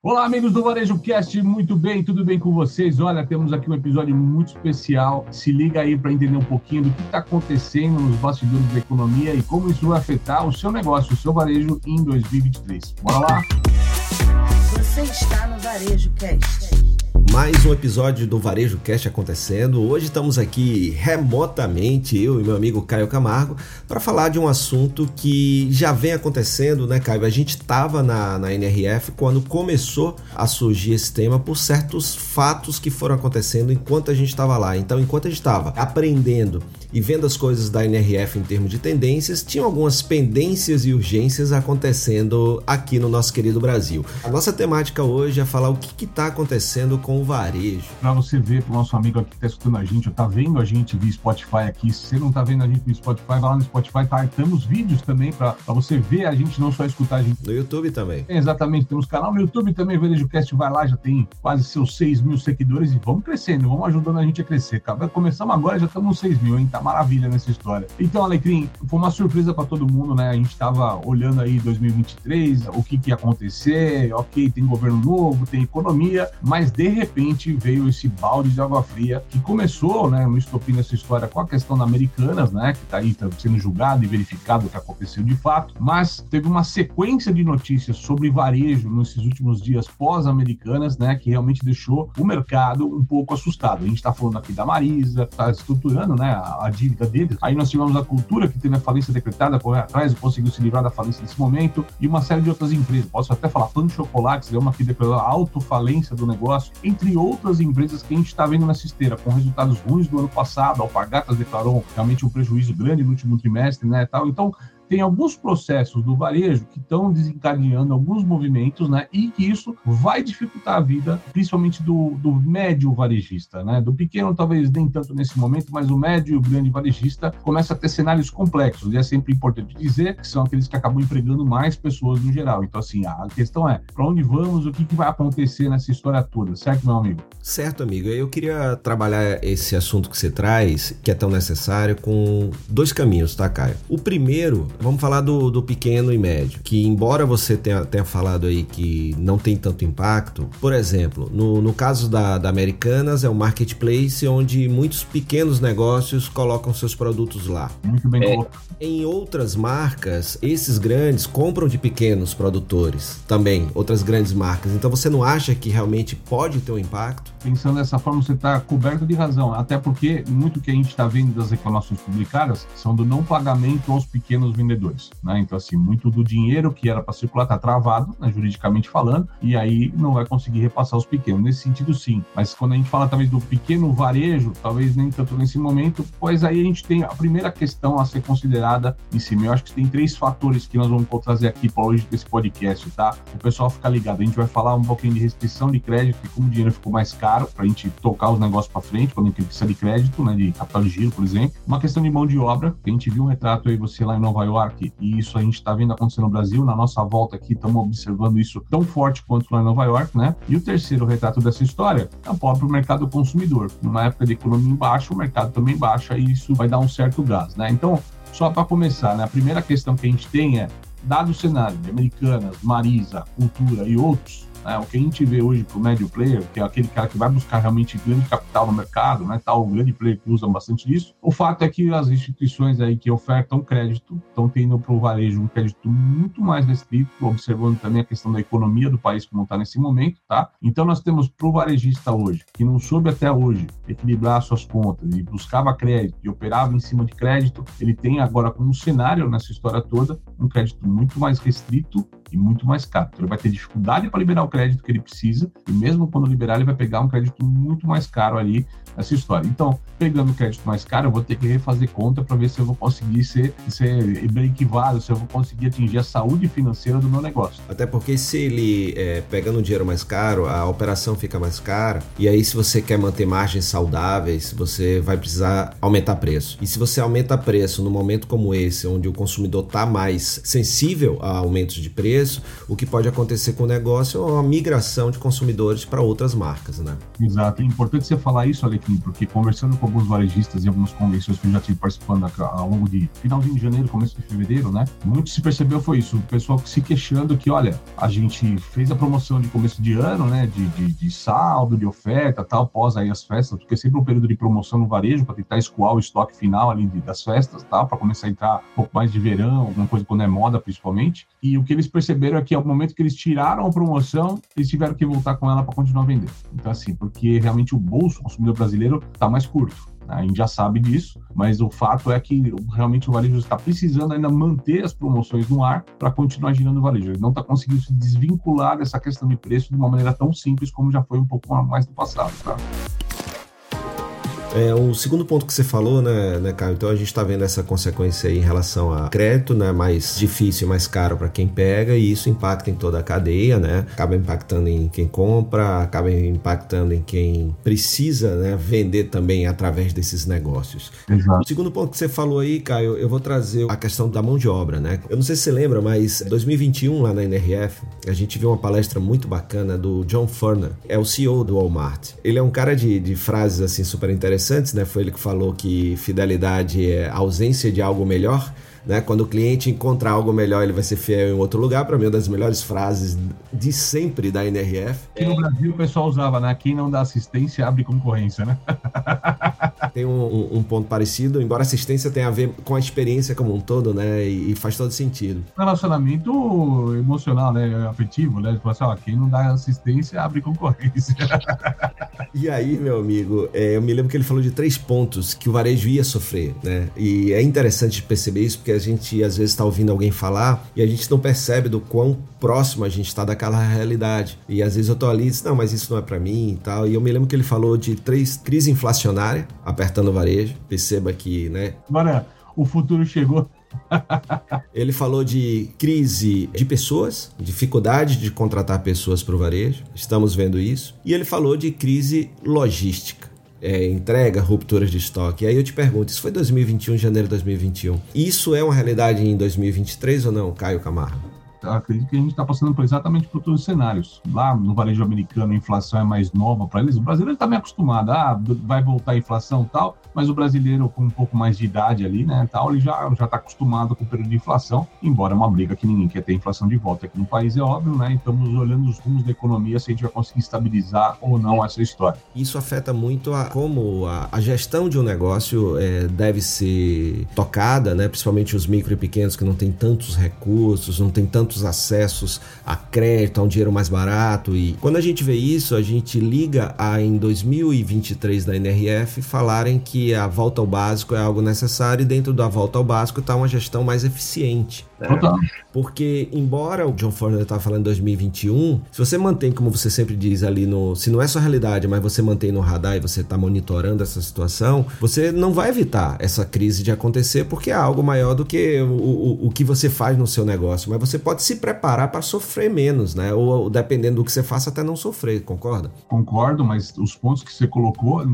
Olá, amigos do Varejo Cast, muito bem, tudo bem com vocês? Olha, temos aqui um episódio muito especial. Se liga aí para entender um pouquinho do que está acontecendo nos bastidores da economia e como isso vai afetar o seu negócio, o seu varejo em 2023. Bora lá? Você está no Varejo Cast. Mais um episódio do Varejo Cast acontecendo. Hoje estamos aqui remotamente, eu e meu amigo Caio Camargo, para falar de um assunto que já vem acontecendo, né, Caio? A gente estava na, na NRF quando começou a surgir esse tema por certos fatos que foram acontecendo enquanto a gente estava lá. Então, enquanto a gente estava aprendendo e vendo as coisas da NRF em termos de tendências, tinham algumas pendências e urgências acontecendo aqui no nosso querido Brasil. A nossa temática hoje é falar o que está acontecendo com o varejo. Para você ver, para o nosso amigo aqui que está escutando a gente, ou está vendo a gente via Spotify aqui, se você não está vendo a gente via Spotify, vai lá no Spotify, tá? Temos vídeos também para você ver a gente, não só escutar a gente. No YouTube também. É, exatamente, temos canal no YouTube também, Varejo Cast, vai lá, já tem quase seus 6 mil seguidores e vamos crescendo, vamos ajudando a gente a crescer. Começamos agora, já estamos nos 6 mil, hein? Tá maravilha nessa história. Então, Alecrim, foi uma surpresa para todo mundo, né? A gente estava olhando aí 2023, o que, que ia acontecer, ok, tem governo novo, tem economia, mas de repente veio esse balde de água fria que começou, né, no estopim dessa história com a questão da Americanas, né, que está aí tá sendo julgado e verificado o que aconteceu de fato, mas teve uma sequência de notícias sobre varejo nesses últimos dias pós-americanas, né, que realmente deixou o mercado um pouco assustado. A gente está falando aqui da Marisa, está estruturando, né, a, a dívida deles. Aí nós tivemos a Cultura, que teve a falência decretada, correr atrás e conseguiu se livrar da falência nesse momento, e uma série de outras empresas. Posso até falar Pan Chocolates, é uma que declarou a autofalência do negócio, entre outras empresas que a gente está vendo nessa esteira, com resultados ruins do ano passado. A Alpargatas declarou realmente um prejuízo grande no último trimestre, né, tal. Então, tem alguns processos do varejo que estão desencadeando alguns movimentos, né? E que isso vai dificultar a vida, principalmente do, do médio varejista, né? Do pequeno, talvez nem tanto nesse momento, mas o médio e o grande varejista começa a ter cenários complexos. E é sempre importante dizer que são aqueles que acabam empregando mais pessoas no geral. Então, assim, a questão é para onde vamos, o que, que vai acontecer nessa história toda, certo, meu amigo? Certo, amigo. Eu queria trabalhar esse assunto que você traz, que é tão necessário, com dois caminhos, tá, Caio? O primeiro Vamos falar do, do pequeno e médio, que embora você tenha, tenha falado aí que não tem tanto impacto, por exemplo, no, no caso da, da Americanas é um marketplace onde muitos pequenos negócios colocam seus produtos lá. Muito bem é, Em outras marcas, esses grandes compram de pequenos produtores também, outras grandes marcas. Então você não acha que realmente pode ter um impacto? Pensando dessa forma, você está coberto de razão, até porque muito que a gente está vendo das reclamações publicadas são do não pagamento aos pequenos vendedores Né? Então, assim, muito do dinheiro que era para circular está travado, né, juridicamente falando, e aí não vai conseguir repassar os pequenos. Nesse sentido, sim. Mas quando a gente fala talvez do pequeno varejo, talvez nem tanto nesse momento, pois aí a gente tem a primeira questão a ser considerada em cima. Eu acho que tem três fatores que nós vamos trazer aqui para hoje desse podcast, tá? O pessoal fica ligado. A gente vai falar um pouquinho de restrição de crédito e como o dinheiro ficou mais caro para a gente tocar os negócios para frente, quando a gente precisa de crédito, né, de capital de giro, por exemplo. Uma questão de mão de obra, que a gente viu um retrato aí, você lá em Nova York, E isso a gente está vendo acontecer no Brasil, na nossa volta aqui estamos observando isso tão forte quanto lá em Nova York, né? E o terceiro retrato dessa história é o próprio mercado consumidor. Numa época de economia em baixa, o mercado também baixa e isso vai dar um certo gás, né? Então, só para começar, né? A primeira questão que a gente tem é, dado o cenário de Americanas, Marisa, Cultura e outros, né? O que a gente vê hoje para o médio player, que é aquele cara que vai buscar realmente grande capital no mercado, né? tal grande player que usa bastante disso, o fato é que as instituições aí que ofertam crédito estão tendo para o varejo um crédito muito mais restrito, observando também a questão da economia do país como está nesse momento, tá? Então nós temos para o varejista hoje, que não soube até hoje equilibrar suas contas e buscava crédito e operava em cima de crédito, ele tem agora como cenário nessa história toda um crédito muito mais restrito e muito mais caro. Então, ele vai ter dificuldade para liberar o crédito que ele precisa, e mesmo quando liberar, ele vai pegar um crédito muito mais caro ali nessa história. Então, pegando o crédito mais caro, eu vou ter que refazer conta para ver se eu vou conseguir ser, ser break-value, se eu vou conseguir atingir a saúde financeira do meu negócio. Até porque se ele é, pegando dinheiro mais caro, a operação fica mais cara, e aí se você quer manter margens saudáveis, você vai precisar aumentar preço. E se você aumenta preço num momento como esse, onde o consumidor está mais sensível a aumentos de preço, preço, o que pode acontecer com o negócio é uma migração de consumidores para outras marcas, né? Exato. É importante você falar isso, Alequim, porque conversando com alguns varejistas e algumas convenções que eu já tive participando ao longo de finalzinho de janeiro, começo de fevereiro, né? Muito se percebeu foi isso, o pessoal se queixando que, olha, a gente fez a promoção de começo de ano, né? De, de, de saldo, de oferta, tal, pós aí as festas, porque é sempre um período de promoção no varejo para tentar escoar o estoque final ali das festas, tal, para começar a entrar um pouco mais de verão, alguma coisa quando é moda, principalmente. E o que eles perceberam é que ao momento que eles tiraram a promoção, eles tiveram que voltar com ela para continuar vendendo. Então, assim, porque realmente o bolso do consumidor brasileiro está mais curto. Né? A gente já sabe disso, mas o fato é que realmente o varejo está precisando ainda manter as promoções no ar para continuar girando o varejo. Ele não está conseguindo se desvincular dessa questão de preço de uma maneira tão simples como já foi um pouco mais no passado. Tá? É, o segundo ponto que você falou, né, né Caio? Então a gente está vendo essa consequência aí em relação a crédito, né? Mais difícil e mais caro para quem pega, e isso impacta em toda a cadeia, né? Acaba impactando em quem compra, acaba impactando em quem precisa né, vender também através desses negócios. Exato. O segundo ponto que você falou aí, Caio, eu vou trazer a questão da mão de obra, né? Eu não sei se você lembra, mas 2021, lá na NRF, a gente viu uma palestra muito bacana do John Furner, é o CEO do Walmart. Ele é um cara de, de frases assim super interessantes interessantes, né? Foi ele que falou que fidelidade é ausência de algo melhor. Né? Quando o cliente encontrar algo melhor, ele vai ser fiel em outro lugar. Para mim, uma das melhores frases de sempre da NRF. Aqui no Brasil o pessoal usava, né? Quem não dá assistência abre concorrência, né? Tem um, um, ponto parecido, embora assistência tenha a ver com a experiência como um todo, né? E, e faz todo sentido. Relacionamento emocional, né? Afetivo, né? Tipo assim, ó, quem não dá assistência abre concorrência. e aí, meu amigo, é, eu me lembro que ele falou de três pontos que o varejo ia sofrer, né? E é interessante perceber isso, porque a gente às vezes está ouvindo alguém falar e a gente não percebe do quão próximo a gente está daquela realidade. E às vezes eu tô ali e diz, não, mas isso não é para mim e tal. E eu me lembro que ele falou de três crise inflacionária apertando o varejo. Perceba que, né? Agora, o futuro chegou. Ele falou de crise de pessoas, dificuldade de contratar pessoas para o varejo, estamos vendo isso. E ele falou de crise logística é, entrega, rupturas de estoque. E aí eu te pergunto, isso foi 2021, janeiro de 2021. Isso é uma realidade em 2023 ou não, Caio Camargo? Acredito que a gente está passando por exatamente por todos os cenários. Lá no varejo americano, a inflação é mais nova para eles. O brasileiro está bem acostumado, ah, vai voltar a inflação tal, mas o brasileiro com um pouco mais de idade ali, né, tal, ele já já está acostumado com o período de inflação, embora é uma briga que ninguém quer ter inflação de volta aqui no país, é óbvio, né? Estamos olhando os rumos da economia se a gente vai conseguir estabilizar ou não essa história. Isso afeta muito a como a, a gestão de um negócio é, deve ser tocada, né? Principalmente os micro e pequenos que não têm tantos recursos, não têm tantos tantos acessos a crédito, a um dinheiro mais barato. E quando a gente vê isso, a gente liga a em 2023 da NRF falarem que a volta ao básico é algo necessário e dentro da volta ao básico está uma gestão mais eficiente. Né? Porque, embora o John Ford estava falando em 2021, se você mantém, como você sempre diz ali no. Se não é sua realidade, mas você mantém no radar e você está monitorando essa situação, você não vai evitar essa crise de acontecer porque é algo maior do que o, o, o que você faz no seu negócio. Mas você pode se preparar para sofrer menos, né? Ou dependendo do que você faça, até não sofrer, concorda? Concordo, mas os pontos que você colocou,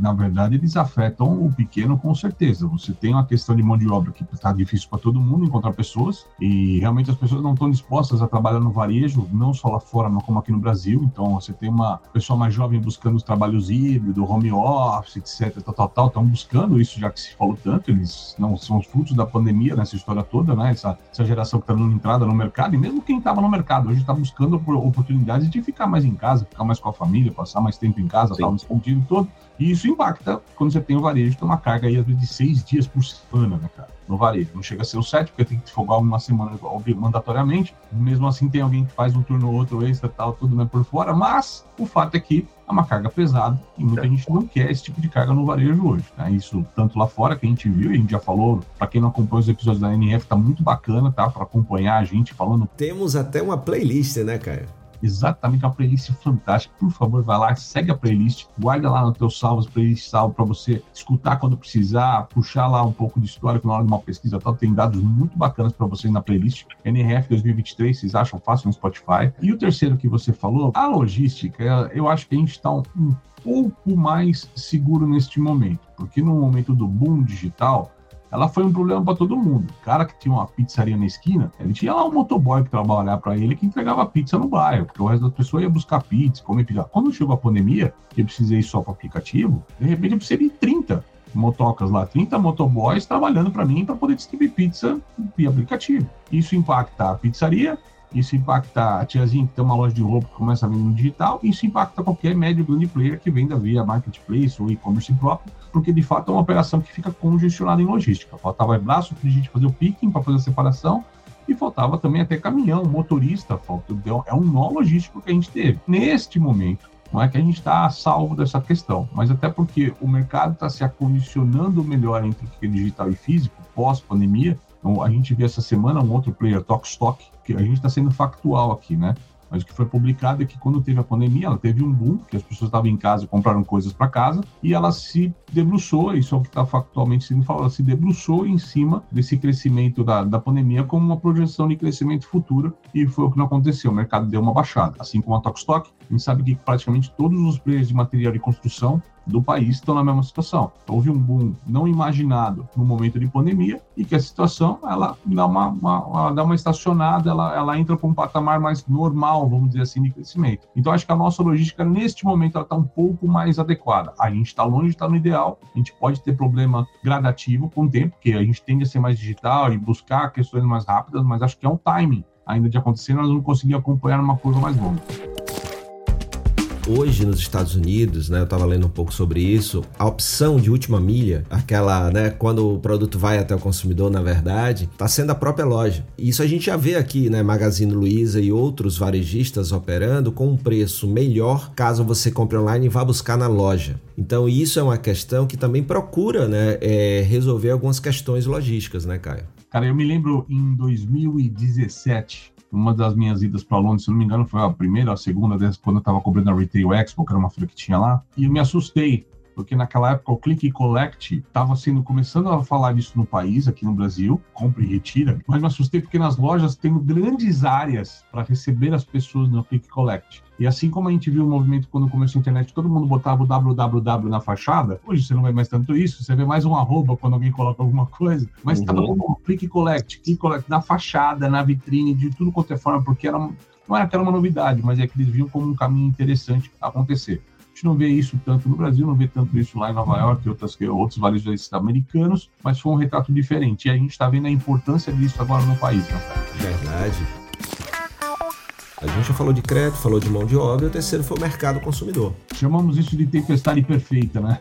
na verdade, eles afetam o pequeno com certeza. Você tem uma questão de mão de obra que está difícil para todo mundo encontrar pessoas pessoas e realmente as pessoas não estão dispostas a trabalhar no varejo, não só lá fora, mas como aqui no Brasil. Então você tem uma pessoa mais jovem buscando os trabalhos híbridos, home office, etc, tal, tal, tal, estão buscando isso já que se falou tanto, eles não são os frutos da pandemia nessa história toda, né? Essa, essa geração que está dando entrada no mercado e mesmo quem estava no mercado hoje está buscando oportunidades de ficar mais em casa, ficar mais com a família, passar mais tempo em casa, tal, nesse sentido todo. E isso impacta quando você tem o varejo, tem uma carga aí às vezes de seis dias por semana, né, cara? No varejo. Não chega a ser o sete, porque tem que folgar uma semana mandatoriamente. Mesmo assim, tem alguém que faz um turno ou outro extra, tal, tudo né, por fora. Mas o fato é que é uma carga pesada e muita é. gente não quer esse tipo de carga no varejo hoje. Né? Isso tanto lá fora que a gente viu, e a gente já falou, para quem não acompanha os episódios da NF, tá muito bacana, tá? Para acompanhar a gente falando. Temos até uma playlist, né, Caio? Exatamente uma playlist fantástica. Por favor, vai lá, segue a playlist, guarda lá no teu salvos, playlist salvo para você escutar quando precisar, puxar lá um pouco de história na hora de uma pesquisa tal. Tem dados muito bacanas para vocês na playlist. NRF 2023, vocês acham fácil no Spotify. E o terceiro que você falou, a logística, eu acho que a gente está um, um pouco mais seguro neste momento, porque no momento do boom digital, ela foi um problema para todo mundo. O cara que tinha uma pizzaria na esquina, ele tinha lá um motoboy que trabalhava para ele que entregava pizza no bairro, porque o resto das pessoas ia buscar pizza, comer pizza. Quando chegou a pandemia, eu precisei só para aplicativo, de repente eu precisei de 30 motocas lá, 30 motoboys trabalhando para mim para poder distribuir pizza via aplicativo. Isso impacta a pizzaria, isso impacta a tiazinha que tem uma loja de roupa que começa a vender no digital, isso impacta qualquer médio grande player que venda via marketplace ou e-commerce próprio, porque de fato é uma operação que fica congestionada em logística. Faltava braço para a gente fazer o picking, para fazer a separação, e faltava também até caminhão, motorista, falta, é um nó logístico que a gente teve. Neste momento, não é que a gente está salvo dessa questão, mas até porque o mercado está se acondicionando melhor entre o que é digital e físico, pós-pandemia. Então, a gente viu essa semana um outro player, Talkstock, que a gente está sendo factual aqui, né? Mas o que foi publicado é que quando teve a pandemia, ela teve um boom, que as pessoas estavam em casa e compraram coisas para casa, e ela se debruçou, isso é o que está factualmente sendo falado, ela se debruçou em cima desse crescimento da, da pandemia como uma projeção de crescimento futuro, e foi o que não aconteceu. O mercado deu uma baixada. Assim como a Tokstok, a gente sabe que praticamente todos os players de material de construção do país estão na mesma situação. Houve um boom não imaginado no momento de pandemia e que a situação ela dá uma, uma dá uma estacionada, ela, ela entra para um patamar mais normal, vamos dizer assim, de crescimento. Então acho que a nossa logística neste momento ela está um pouco mais adequada. A gente está longe de estar no ideal, a gente pode ter problema gradativo com o tempo, porque a gente tende a ser mais digital e buscar questões mais rápidas, mas acho que é um timing ainda de acontecer, nós vamos conseguir acompanhar uma curva mais longa hoje nos Estados Unidos, né, eu estava lendo um pouco sobre isso, a opção de última milha, aquela, né, quando o produto vai até o consumidor, na verdade, está sendo a própria loja. Isso a gente já vê aqui, né, Magazine Luiza e outros varejistas operando com um preço melhor caso você compre online e vá buscar na loja. Então isso é uma questão que também procura, né, é, resolver algumas questões logísticas, né, Caio? Cara, eu me lembro em 2017, uma das minhas idas para Londres, se não me engano, foi a primeira, a segunda, quando eu estava cobrindo a Retail Expo, que era uma feira que tinha lá, e eu me assustei, porque naquela época o Click e Collect estava sendo começando a falar disso no país, aqui no Brasil, compra e retira, mas me assustei porque nas lojas tem grandes áreas para receber as pessoas no Click e Collect. E assim como a gente viu o movimento quando começou a internet, todo mundo botava o www na fachada, hoje você não vê mais tanto isso, você vê mais um arroba quando alguém coloca alguma coisa, mas estava uhum. como click collect, click collect na fachada, na vitrine, de tudo quanto é forma, porque era, não era que era uma novidade, mas é que eles viam como um caminho interessante acontecer. Gente não vê isso tanto no Brasil, não vê tanto isso lá em Nova York e outras, outros varejistas americanos, mas foi um retrato diferente. E a gente está vendo a importância disso agora no país. Né? Verdade. A gente já falou de crédito, falou de mão de obra, e o terceiro foi o mercado consumidor. Chamamos isso de tempestade perfeita, né?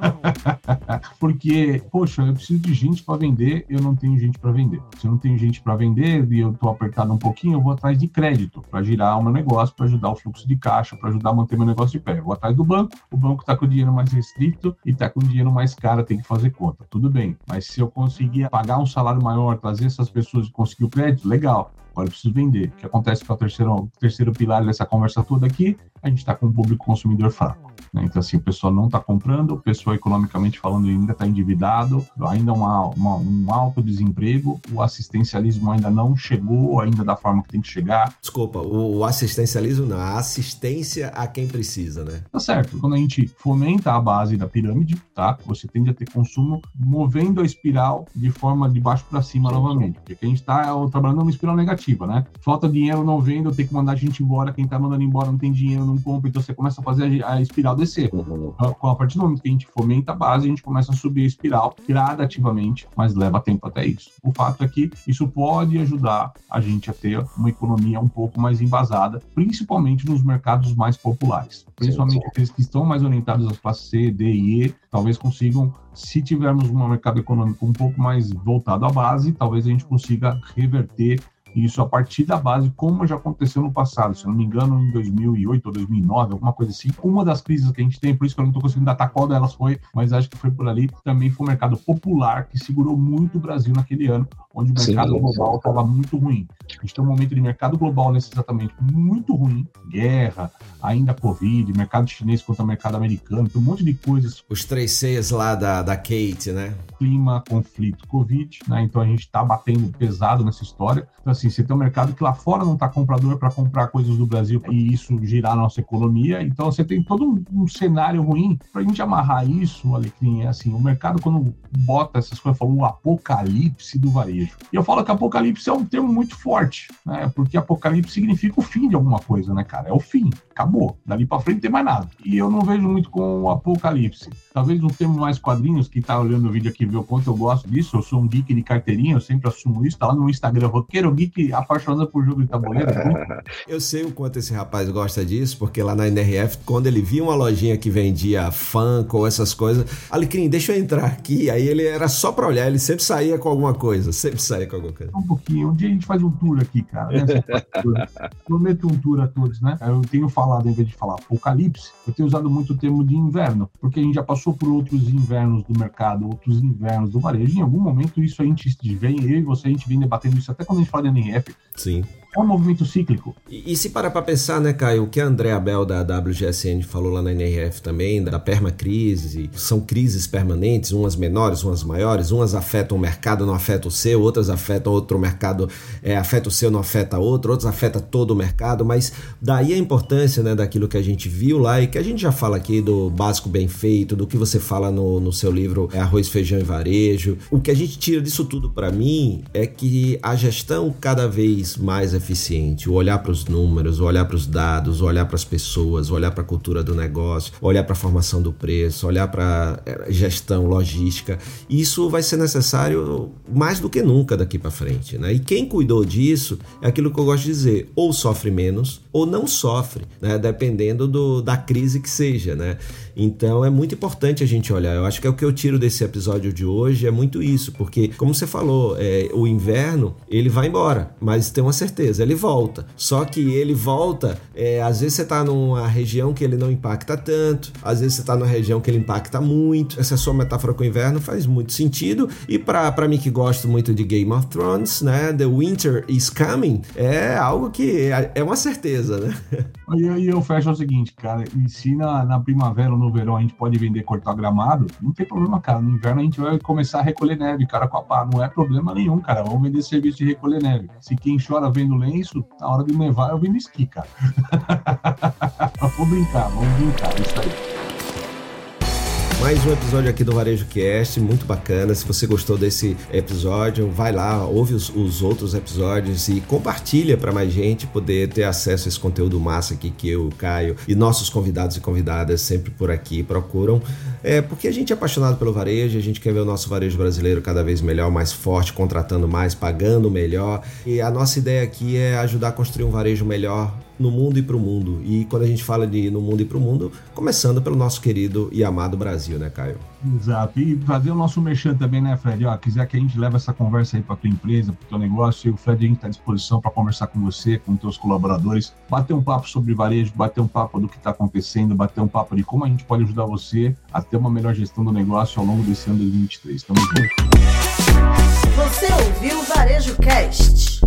Porque, poxa, eu preciso de gente para vender, eu não tenho gente para vender. Se eu não tenho gente para vender e eu estou apertado um pouquinho, eu vou atrás de crédito para girar o meu negócio, para ajudar o fluxo de caixa, para ajudar a manter meu negócio de pé. Eu vou atrás do banco, o banco está com o dinheiro mais restrito e está com o dinheiro mais caro, tem que fazer conta. Tudo bem, mas se eu conseguir pagar um salário maior, trazer essas pessoas e conseguir o crédito, legal eu preciso vender. O que acontece com o terceiro, terceiro pilar dessa conversa toda aqui? A gente está com um público consumidor fraco. Né? Então, assim, o pessoal não está comprando, o pessoal economicamente falando ainda está endividado, ainda uma, uma, um alto desemprego, o assistencialismo ainda não chegou ainda da forma que tem que chegar. Desculpa, o, o assistencialismo não, a assistência a quem precisa, né? Tá certo. Quando a gente fomenta a base da pirâmide, tá? Você tende a ter consumo movendo a espiral de forma de baixo para cima novamente. Porque a gente está trabalhando numa espiral negativa, né? Falta dinheiro, não vendo, tem que mandar a gente embora, quem está mandando embora não tem dinheiro, não compra, então você começa a fazer a, a espiral descer. Uhum. A partir do momento que a gente fomenta a base, a gente começa a subir a espiral gradativamente, mas leva tempo até isso. O fato é que isso pode ajudar a gente a ter uma economia um pouco mais embasada, principalmente nos mercados mais populares. Principalmente aqueles que estão mais orientados às classes C, D e E, talvez consigam se tivermos um mercado econômico um pouco mais voltado à base, talvez a gente consiga reverter isso a partir da base, como já aconteceu no passado, se não me engano, em 2008 ou 2009, alguma coisa assim. Uma das crises que a gente tem, por isso que eu não estou conseguindo datar qual delas foi, mas acho que foi por ali, também foi o mercado popular que segurou muito o Brasil naquele ano, onde o mercado sim, global estava muito ruim. A gente tem um momento de mercado global nesse exatamente muito ruim, guerra, ainda Covid, mercado chinês contra mercado americano, tem um monte de coisas. Os três Cs lá da, da Kate, né? Clima, conflito, Covid, né? Então a gente está batendo pesado nessa história. Então, assim, você tem um mercado que lá fora não está comprador para comprar coisas do Brasil e isso girar a nossa economia. Então você tem todo um, um cenário ruim. Para a gente amarrar isso, Alecrim, é assim, o mercado quando bota essas coisas, fala o apocalipse do varejo. E eu falo que apocalipse é um termo muito forte, né? Porque apocalipse significa o fim de alguma coisa, né, cara? É o fim, acabou. Dali para frente não tem mais nada. E eu não vejo muito com o apocalipse. Talvez um termo mais quadrinhos, que tá olhando o vídeo aqui vê o quanto eu gosto disso. Eu sou um geek de carteirinha, eu sempre assumo isso. Tá lá no Instagram, roqueiro geek apaixonado por jogo de tabuleiro. eu sei o quanto esse rapaz gosta disso, porque lá na NRF, quando ele via uma lojinha que vendia funk ou essas coisas, Alecrim, deixa eu entrar aqui. Aí ele era só pra olhar, ele sempre saía com alguma coisa, sempre saía com alguma coisa. Um pouquinho, um dia a gente faz um tour aqui, cara. Né? Prometo um tour a todos, né? Eu tenho falado, em vez de falar apocalipse, eu tenho usado muito o termo de inverno, porque a gente já passou por outros invernos do mercado, outros invernos do varejo. Em algum momento isso a gente vem, eu e você, a gente vem debatendo isso até quando a gente fala de NRF. Sim é um movimento cíclico. E, e se parar para pensar, né, Caio, o que a André Abel da WGSN falou lá na NRF também, da permacrise, são crises permanentes, umas menores, umas maiores, umas afetam o mercado, não afetam o seu, outras afetam outro mercado, é, afeta o seu, não afeta outro, outros afeta todo o mercado, mas daí a importância, né, daquilo que a gente viu lá e que a gente já fala aqui do básico bem feito, do que você fala no, no seu livro é Arroz, Feijão e Varejo. O que a gente tira disso tudo para mim é que a gestão cada vez mais eficiente, o olhar para os números, o olhar para os dados, o olhar para as pessoas, o olhar para a cultura do negócio, olhar para a formação do preço, olhar para eh, gestão, logística. Isso vai ser necessário mais do que nunca daqui para frente, né? E quem cuidou disso é aquilo que eu gosto de dizer, ou sofre menos ou não sofre, né? Dependendo do, da crise que seja, né? Então é muito importante a gente olhar. Eu acho que é o que eu tiro desse episódio de hoje é muito isso, porque como você falou, é, o inverno ele vai embora, mas tem uma certeza, ele volta. Só que ele volta, é, às vezes você está numa região que ele não impacta tanto, às vezes você está numa região que ele impacta muito. Essa sua metáfora com o inverno faz muito sentido. E para mim que gosto muito de Game of Thrones, né, The Winter is Coming é algo que é, é uma certeza, né? E eu, fecho o seguinte, cara, e se na, na primavera no verão a gente pode vender cortar gramado, não tem problema, cara. No inverno a gente vai começar a recolher neve, cara, com a pá. Não é problema nenhum, cara. Vamos vender serviço de recolher neve. Se quem chora vendo lenço, na hora de nevar eu vendo esqui, cara. vamos brincar, vamos brincar, isso aí. Mais um episódio aqui do Varejo Cast, muito bacana. Se você gostou desse episódio, vai lá, ouve os, os outros episódios e compartilha para mais gente poder ter acesso a esse conteúdo massa aqui que eu, Caio e nossos convidados e convidadas sempre por aqui procuram. É porque a gente é apaixonado pelo varejo, a gente quer ver o nosso varejo brasileiro cada vez melhor, mais forte, contratando mais, pagando melhor. E a nossa ideia aqui é ajudar a construir um varejo melhor no mundo e para o mundo. E quando a gente fala de no mundo e para o mundo, começando pelo nosso querido e amado Brasil, né, Caio? Exato. E fazer o nosso merchan também, né, Fred? Ó, quiser que a gente leve essa conversa aí para tua empresa, para teu negócio, o Fred a gente está à disposição para conversar com você, com teus colaboradores, bater um papo sobre varejo, bater um papo do que está acontecendo, bater um papo de como a gente pode ajudar você a ter uma melhor gestão do negócio ao longo desse ano de 2023. Tamo junto. Você ouviu o Varejo Cast?